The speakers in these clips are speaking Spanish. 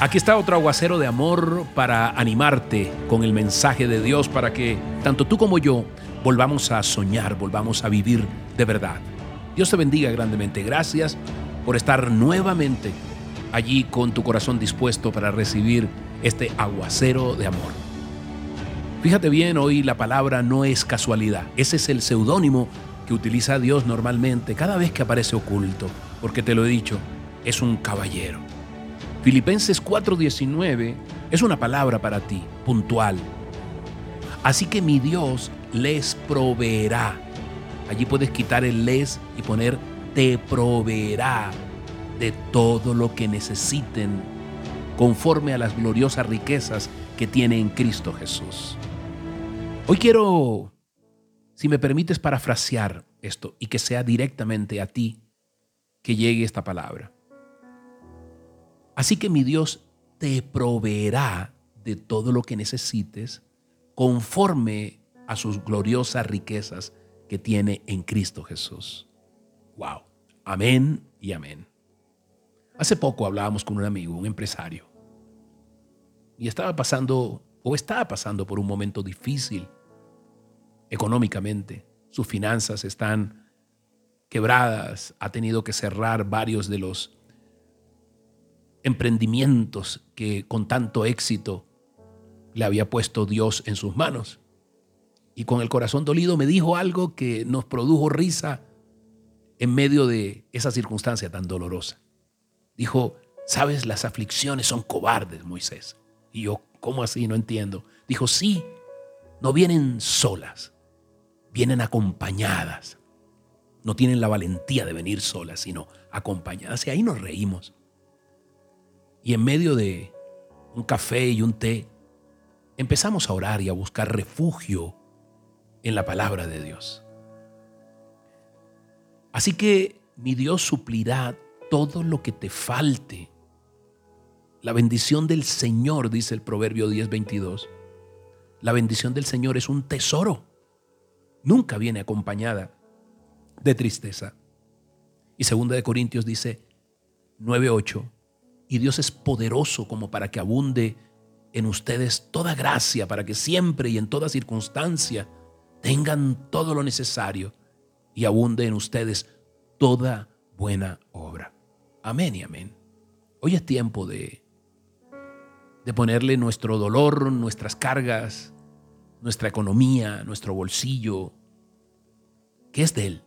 Aquí está otro aguacero de amor para animarte con el mensaje de Dios para que tanto tú como yo volvamos a soñar, volvamos a vivir de verdad. Dios te bendiga grandemente. Gracias por estar nuevamente allí con tu corazón dispuesto para recibir este aguacero de amor. Fíjate bien, hoy la palabra no es casualidad. Ese es el seudónimo que utiliza Dios normalmente cada vez que aparece oculto, porque te lo he dicho, es un caballero. Filipenses 4:19 es una palabra para ti, puntual. Así que mi Dios les proveerá. Allí puedes quitar el les y poner te proveerá de todo lo que necesiten conforme a las gloriosas riquezas que tiene en Cristo Jesús. Hoy quiero, si me permites, parafrasear esto y que sea directamente a ti que llegue esta palabra. Así que mi Dios te proveerá de todo lo que necesites conforme a sus gloriosas riquezas que tiene en Cristo Jesús. Wow. Amén y amén. Hace poco hablábamos con un amigo, un empresario, y estaba pasando o estaba pasando por un momento difícil económicamente. Sus finanzas están quebradas, ha tenido que cerrar varios de los emprendimientos que con tanto éxito le había puesto Dios en sus manos. Y con el corazón dolido me dijo algo que nos produjo risa en medio de esa circunstancia tan dolorosa. Dijo, sabes, las aflicciones son cobardes, Moisés. Y yo, ¿cómo así? No entiendo. Dijo, sí, no vienen solas, vienen acompañadas. No tienen la valentía de venir solas, sino acompañadas. Y ahí nos reímos. Y en medio de un café y un té, empezamos a orar y a buscar refugio en la palabra de Dios. Así que mi Dios suplirá todo lo que te falte. La bendición del Señor, dice el Proverbio 10:22. La bendición del Señor es un tesoro. Nunca viene acompañada de tristeza. Y segunda de Corintios dice 9:8 y Dios es poderoso como para que abunde en ustedes toda gracia, para que siempre y en toda circunstancia tengan todo lo necesario y abunde en ustedes toda buena obra. Amén y amén. Hoy es tiempo de, de ponerle nuestro dolor, nuestras cargas, nuestra economía, nuestro bolsillo, que es de Él,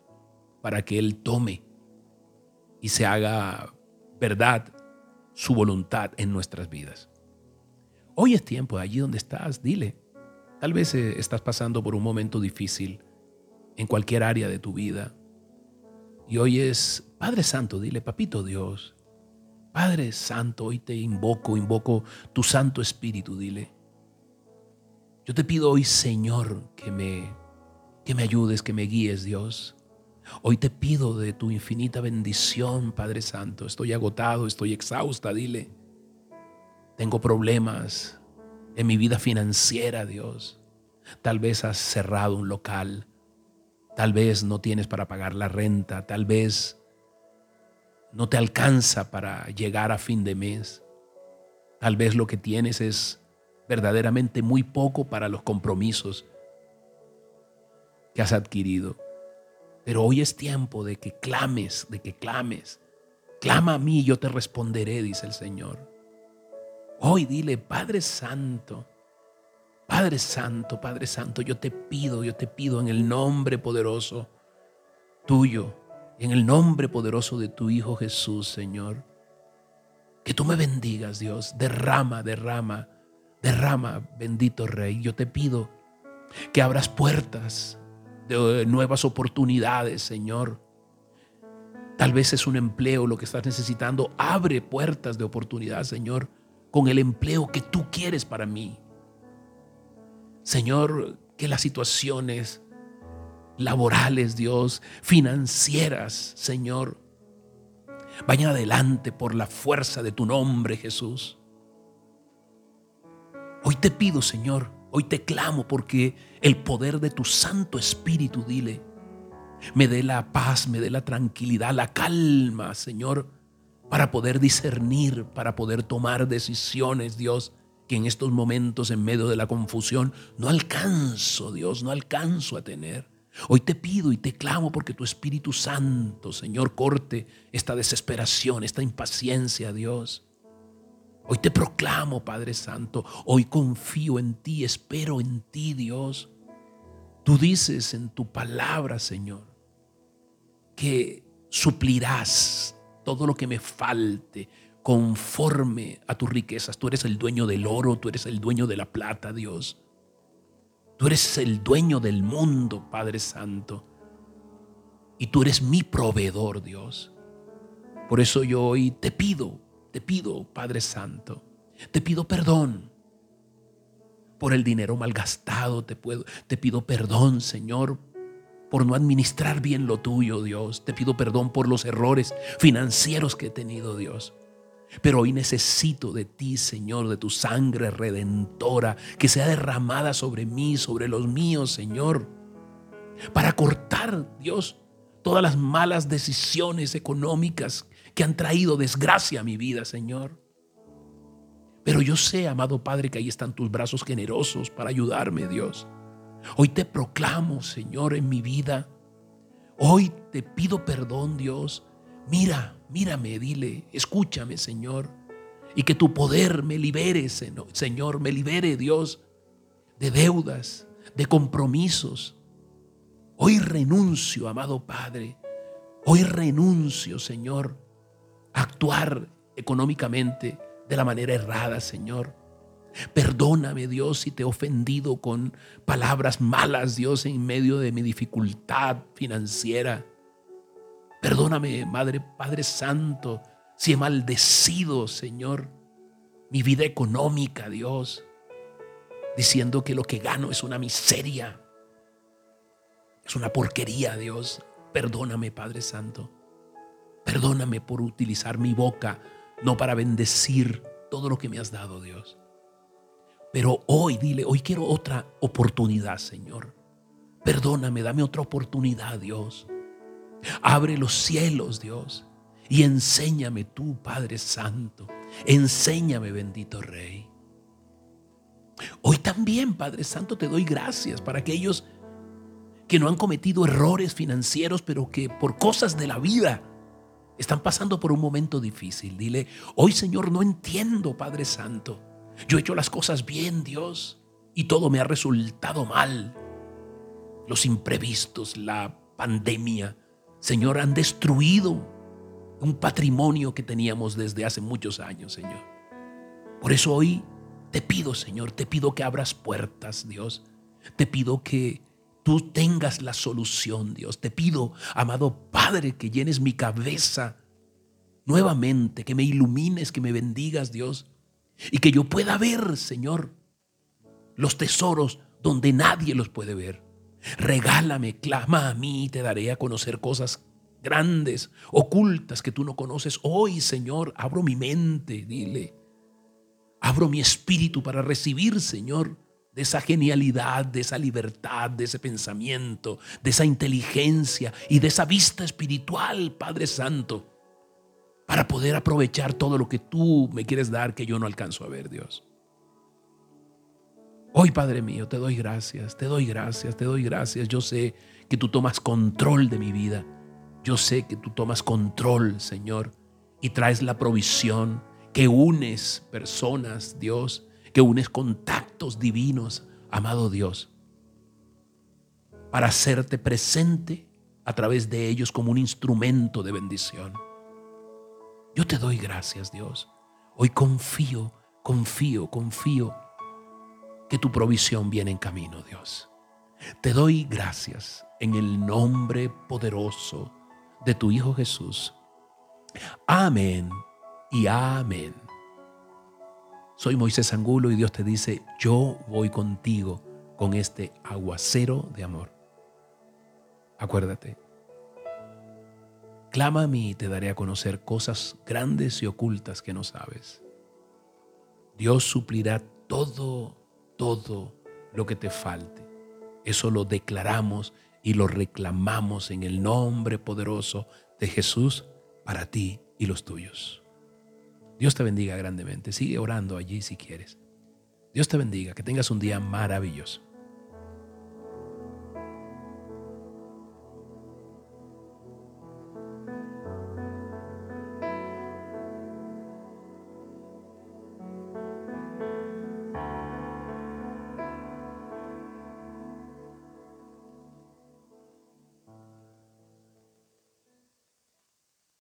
para que Él tome y se haga verdad su voluntad en nuestras vidas. Hoy es tiempo, allí donde estás, dile. Tal vez eh, estás pasando por un momento difícil en cualquier área de tu vida. Y hoy es, Padre Santo, dile, Papito Dios, Padre Santo, hoy te invoco, invoco tu Santo Espíritu, dile. Yo te pido hoy, Señor, que me, que me ayudes, que me guíes, Dios. Hoy te pido de tu infinita bendición, Padre Santo. Estoy agotado, estoy exhausta, dile. Tengo problemas en mi vida financiera, Dios. Tal vez has cerrado un local. Tal vez no tienes para pagar la renta. Tal vez no te alcanza para llegar a fin de mes. Tal vez lo que tienes es verdaderamente muy poco para los compromisos que has adquirido. Pero hoy es tiempo de que clames, de que clames. Clama a mí y yo te responderé, dice el Señor. Hoy dile, Padre Santo, Padre Santo, Padre Santo, yo te pido, yo te pido en el nombre poderoso tuyo, en el nombre poderoso de tu Hijo Jesús, Señor, que tú me bendigas, Dios, derrama, derrama, derrama, bendito Rey. Yo te pido que abras puertas de nuevas oportunidades, Señor. Tal vez es un empleo lo que estás necesitando. Abre puertas de oportunidad, Señor, con el empleo que tú quieres para mí. Señor, que las situaciones laborales, Dios, financieras, Señor, vayan adelante por la fuerza de tu nombre, Jesús. Hoy te pido, Señor, Hoy te clamo porque el poder de tu Santo Espíritu, dile, me dé la paz, me dé la tranquilidad, la calma, Señor, para poder discernir, para poder tomar decisiones, Dios, que en estos momentos, en medio de la confusión, no alcanzo, Dios, no alcanzo a tener. Hoy te pido y te clamo porque tu Espíritu Santo, Señor, corte esta desesperación, esta impaciencia, Dios. Hoy te proclamo, Padre Santo, hoy confío en ti, espero en ti, Dios. Tú dices en tu palabra, Señor, que suplirás todo lo que me falte conforme a tus riquezas. Tú eres el dueño del oro, tú eres el dueño de la plata, Dios. Tú eres el dueño del mundo, Padre Santo. Y tú eres mi proveedor, Dios. Por eso yo hoy te pido, te pido, Padre Santo, te pido perdón por el dinero malgastado, te, puedo, te pido perdón, Señor, por no administrar bien lo tuyo, Dios. Te pido perdón por los errores financieros que he tenido, Dios. Pero hoy necesito de ti, Señor, de tu sangre redentora, que sea derramada sobre mí, sobre los míos, Señor, para cortar, Dios, todas las malas decisiones económicas que han traído desgracia a mi vida, Señor. Pero yo sé, amado Padre, que ahí están tus brazos generosos para ayudarme, Dios. Hoy te proclamo, Señor, en mi vida. Hoy te pido perdón, Dios. Mira, mírame, dile, escúchame, Señor. Y que tu poder me libere, Señor, me libere, Dios, de deudas, de compromisos. Hoy renuncio, amado Padre. Hoy renuncio, Señor, actuar económicamente de la manera errada, Señor. Perdóname, Dios, si te he ofendido con palabras malas, Dios, en medio de mi dificultad financiera. Perdóname, Madre, Padre Santo, si he maldecido, Señor, mi vida económica, Dios, diciendo que lo que gano es una miseria, es una porquería, Dios. Perdóname, Padre Santo. Perdóname por utilizar mi boca no para bendecir todo lo que me has dado, Dios. Pero hoy, dile, hoy quiero otra oportunidad, Señor. Perdóname, dame otra oportunidad, Dios. Abre los cielos, Dios. Y enséñame tú, Padre Santo. Enséñame, bendito Rey. Hoy también, Padre Santo, te doy gracias para aquellos que no han cometido errores financieros, pero que por cosas de la vida están pasando por un momento difícil. Dile, hoy Señor, no entiendo, Padre Santo. Yo he hecho las cosas bien, Dios, y todo me ha resultado mal. Los imprevistos, la pandemia, Señor, han destruido un patrimonio que teníamos desde hace muchos años, Señor. Por eso hoy te pido, Señor, te pido que abras puertas, Dios. Te pido que tú tengas la solución, Dios. Te pido, amado Padre, que llenes mi cabeza nuevamente, que me ilumines, que me bendigas, Dios, y que yo pueda ver, Señor, los tesoros donde nadie los puede ver. Regálame, clama a mí y te daré a conocer cosas grandes, ocultas que tú no conoces. Hoy, Señor, abro mi mente, dile. Abro mi espíritu para recibir, Señor, de esa genialidad, de esa libertad, de ese pensamiento, de esa inteligencia y de esa vista espiritual, Padre Santo, para poder aprovechar todo lo que tú me quieres dar que yo no alcanzo a ver, Dios. Hoy, Padre mío, te doy gracias, te doy gracias, te doy gracias. Yo sé que tú tomas control de mi vida. Yo sé que tú tomas control, Señor, y traes la provisión, que unes personas, Dios, que unes contactos divinos, amado Dios, para hacerte presente a través de ellos como un instrumento de bendición. Yo te doy gracias, Dios. Hoy confío, confío, confío que tu provisión viene en camino, Dios. Te doy gracias en el nombre poderoso de tu Hijo Jesús. Amén y amén. Soy Moisés Angulo y Dios te dice, yo voy contigo con este aguacero de amor. Acuérdate, clama a mí y te daré a conocer cosas grandes y ocultas que no sabes. Dios suplirá todo, todo lo que te falte. Eso lo declaramos y lo reclamamos en el nombre poderoso de Jesús para ti y los tuyos. Dios te bendiga grandemente. Sigue orando allí si quieres. Dios te bendiga. Que tengas un día maravilloso.